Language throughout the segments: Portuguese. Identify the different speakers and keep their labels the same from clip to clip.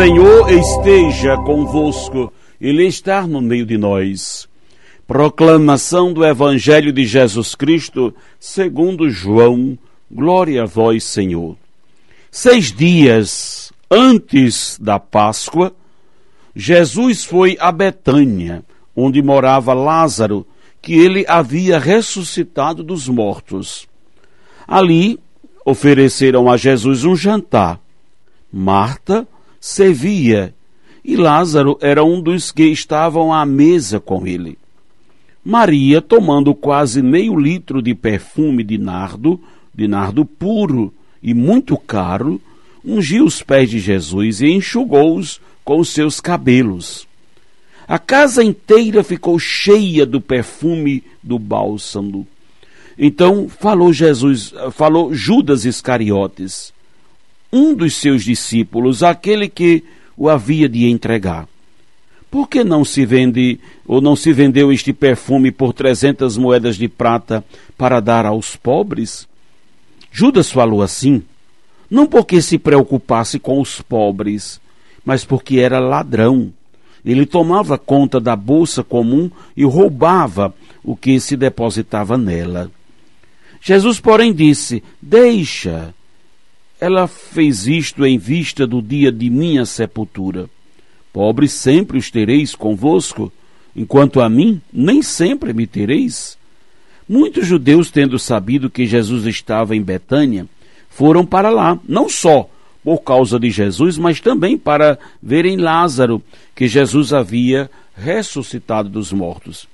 Speaker 1: Senhor esteja convosco, Ele está no meio de nós. Proclamação do Evangelho de Jesus Cristo, segundo João, glória a vós, Senhor. Seis dias antes da Páscoa, Jesus foi a Betânia, onde morava Lázaro, que ele havia ressuscitado dos mortos. Ali ofereceram a Jesus um jantar. Marta, servia, e Lázaro era um dos que estavam à mesa com ele. Maria, tomando quase meio litro de perfume de nardo, de nardo puro e muito caro, ungiu os pés de Jesus e enxugou-os com os seus cabelos. A casa inteira ficou cheia do perfume do bálsamo. Então falou Jesus, falou Judas Iscariotes, um dos seus discípulos, aquele que o havia de entregar. Por que não se vende ou não se vendeu este perfume por trezentas moedas de prata para dar aos pobres? Judas falou assim, não porque se preocupasse com os pobres, mas porque era ladrão. Ele tomava conta da bolsa comum e roubava o que se depositava nela. Jesus, porém, disse: Deixa, ela fez isto em vista do dia de minha sepultura. Pobres sempre os tereis convosco, enquanto a mim nem sempre me tereis. Muitos judeus, tendo sabido que Jesus estava em Betânia, foram para lá, não só por causa de Jesus, mas também para verem Lázaro, que Jesus havia ressuscitado dos mortos.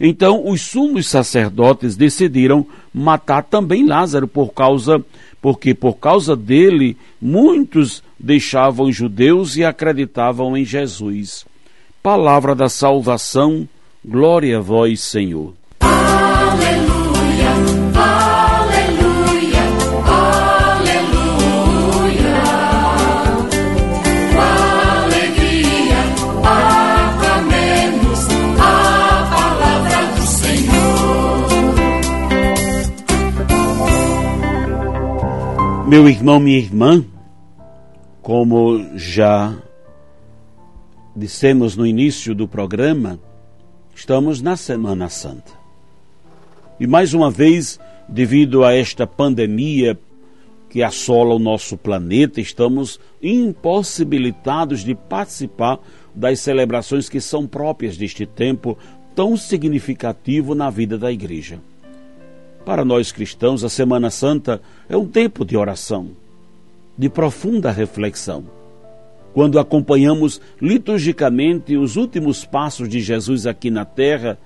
Speaker 1: Então os sumos sacerdotes decidiram matar também Lázaro por causa porque por causa dele muitos deixavam os judeus e acreditavam em Jesus. Palavra da salvação, glória a vós, Senhor. Meu irmão, minha irmã, como já dissemos no início do programa, estamos na Semana Santa. E mais uma vez, devido a esta pandemia que assola o nosso planeta, estamos impossibilitados de participar das celebrações que são próprias deste tempo tão significativo na vida da igreja. Para nós cristãos, a Semana Santa é um tempo de oração, de profunda reflexão. Quando acompanhamos liturgicamente os últimos passos de Jesus aqui na terra,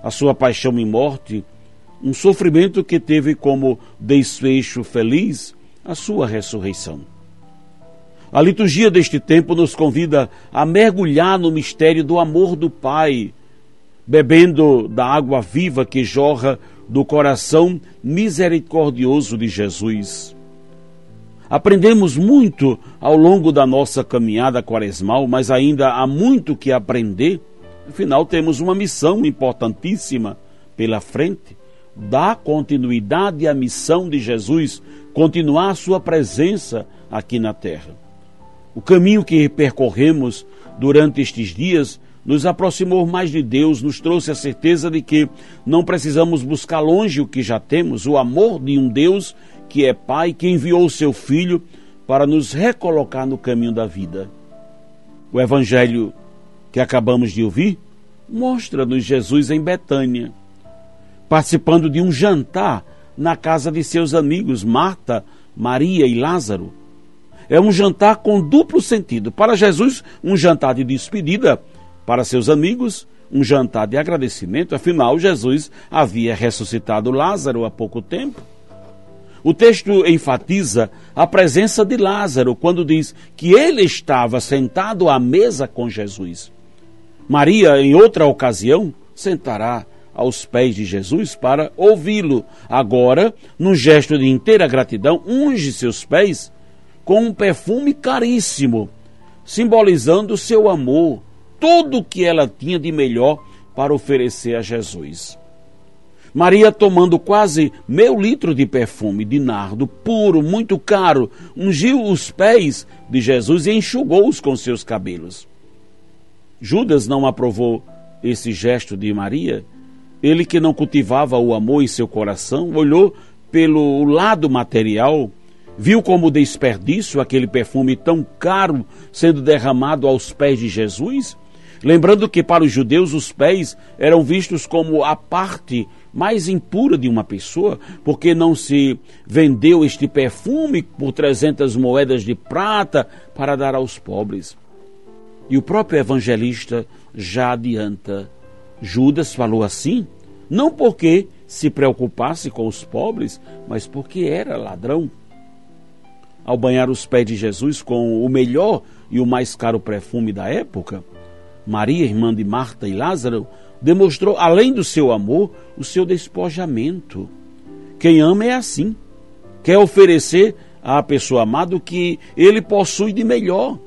Speaker 1: a sua paixão e morte, um sofrimento que teve como desfecho feliz a sua ressurreição. A liturgia deste tempo nos convida a mergulhar no mistério do amor do Pai, bebendo da água viva que jorra do coração misericordioso de Jesus. Aprendemos muito ao longo da nossa caminhada quaresmal, mas ainda há muito que aprender. Afinal, temos uma missão importantíssima pela frente: dar continuidade à missão de Jesus, continuar a sua presença aqui na terra. O caminho que percorremos durante estes dias nos aproximou mais de Deus, nos trouxe a certeza de que não precisamos buscar longe o que já temos, o amor de um Deus que é Pai, que enviou o seu Filho para nos recolocar no caminho da vida. O Evangelho que acabamos de ouvir mostra-nos Jesus em Betânia, participando de um jantar na casa de seus amigos Marta, Maria e Lázaro. É um jantar com duplo sentido. Para Jesus, um jantar de despedida para seus amigos um jantar de agradecimento, afinal, Jesus havia ressuscitado Lázaro há pouco tempo. O texto enfatiza a presença de Lázaro quando diz que ele estava sentado à mesa com Jesus. Maria, em outra ocasião, sentará aos pés de Jesus para ouvi-lo. Agora, num gesto de inteira gratidão, unge seus pés com um perfume caríssimo, simbolizando seu amor, tudo o que ela tinha de melhor para oferecer a Jesus. Maria, tomando quase meio litro de perfume de nardo puro, muito caro, ungiu os pés de Jesus e enxugou-os com seus cabelos. Judas não aprovou esse gesto de Maria. Ele que não cultivava o amor em seu coração, olhou pelo lado material, viu como desperdício aquele perfume tão caro sendo derramado aos pés de Jesus Lembrando que para os judeus os pés eram vistos como a parte mais impura de uma pessoa, porque não se vendeu este perfume por 300 moedas de prata para dar aos pobres. E o próprio evangelista já adianta. Judas falou assim, não porque se preocupasse com os pobres, mas porque era ladrão. Ao banhar os pés de Jesus com o melhor e o mais caro perfume da época, Maria, irmã de Marta e Lázaro, demonstrou, além do seu amor, o seu despojamento. Quem ama é assim. Quer oferecer à pessoa amada o que ele possui de melhor.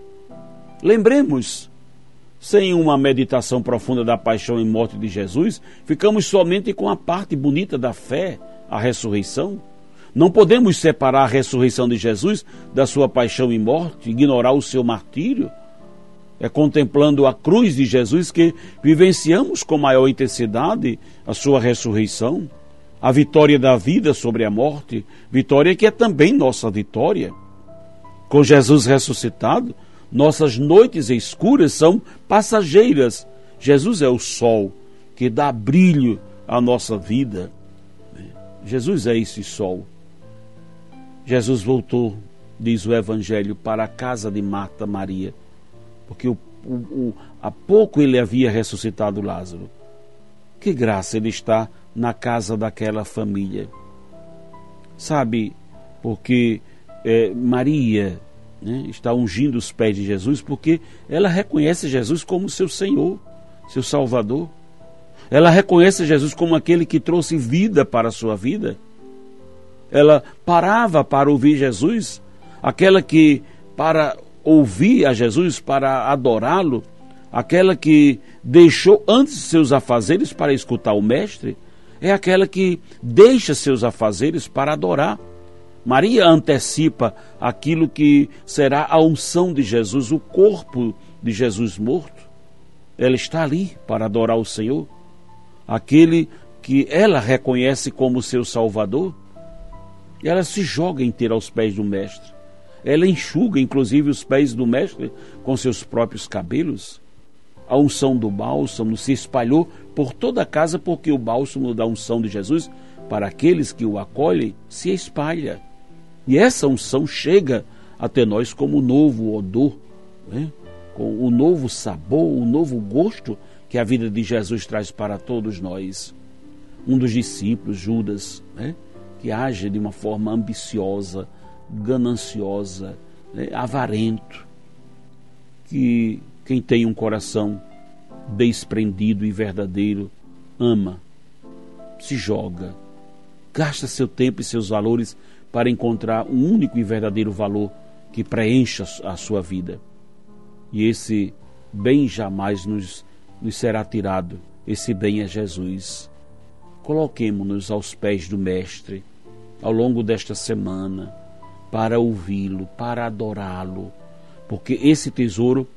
Speaker 1: Lembremos, sem uma meditação profunda da paixão e morte de Jesus, ficamos somente com a parte bonita da fé, a ressurreição. Não podemos separar a ressurreição de Jesus da sua paixão e morte, ignorar o seu martírio. É contemplando a cruz de Jesus que vivenciamos com maior intensidade a sua ressurreição, a vitória da vida sobre a morte, vitória que é também nossa vitória. Com Jesus ressuscitado, nossas noites escuras são passageiras. Jesus é o sol que dá brilho à nossa vida. Jesus é esse sol. Jesus voltou, diz o Evangelho, para a casa de Marta Maria porque o, o, o, há pouco ele havia ressuscitado Lázaro. Que graça ele está na casa daquela família. Sabe, porque é, Maria né, está ungindo os pés de Jesus, porque ela reconhece Jesus como seu Senhor, seu Salvador. Ela reconhece Jesus como aquele que trouxe vida para a sua vida. Ela parava para ouvir Jesus, aquela que para ouvir a Jesus, para adorá-lo, aquela que deixou antes seus afazeres para escutar o Mestre, é aquela que deixa seus afazeres para adorar. Maria antecipa aquilo que será a unção de Jesus, o corpo de Jesus morto. Ela está ali para adorar o Senhor, aquele que ela reconhece como seu Salvador. E ela se joga inteira aos pés do Mestre. Ela enxuga, inclusive, os pés do mestre com seus próprios cabelos. A unção do bálsamo se espalhou por toda a casa, porque o bálsamo da unção de Jesus, para aqueles que o acolhem, se espalha. E essa unção chega até nós como novo odor, né? com o novo sabor, o novo gosto que a vida de Jesus traz para todos nós. Um dos discípulos, Judas, né? que age de uma forma ambiciosa, gananciosa, né, avarento, que quem tem um coração desprendido e verdadeiro ama, se joga, gasta seu tempo e seus valores para encontrar um único e verdadeiro valor que preencha a sua vida. E esse bem jamais nos, nos será tirado. Esse bem é Jesus. Coloquemo-nos aos pés do Mestre ao longo desta semana para ouvi-lo, para adorá-lo, porque esse tesouro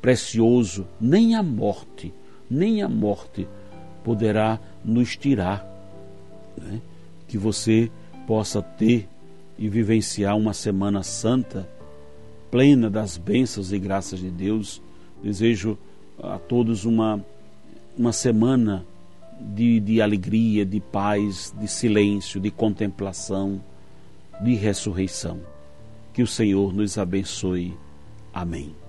Speaker 1: precioso, nem a morte, nem a morte poderá nos tirar. Né? Que você possa ter e vivenciar uma Semana Santa plena das bênçãos e graças de Deus. Desejo a todos uma, uma semana de, de alegria, de paz, de silêncio, de contemplação de ressurreição. Que o Senhor nos abençoe. Amém.